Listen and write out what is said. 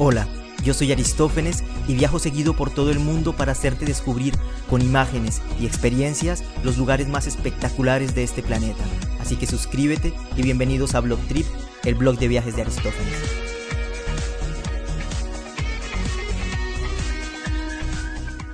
Hola, yo soy Aristófanes y viajo seguido por todo el mundo para hacerte descubrir con imágenes y experiencias los lugares más espectaculares de este planeta. Así que suscríbete y bienvenidos a Blog Trip, el blog de viajes de Aristófanes.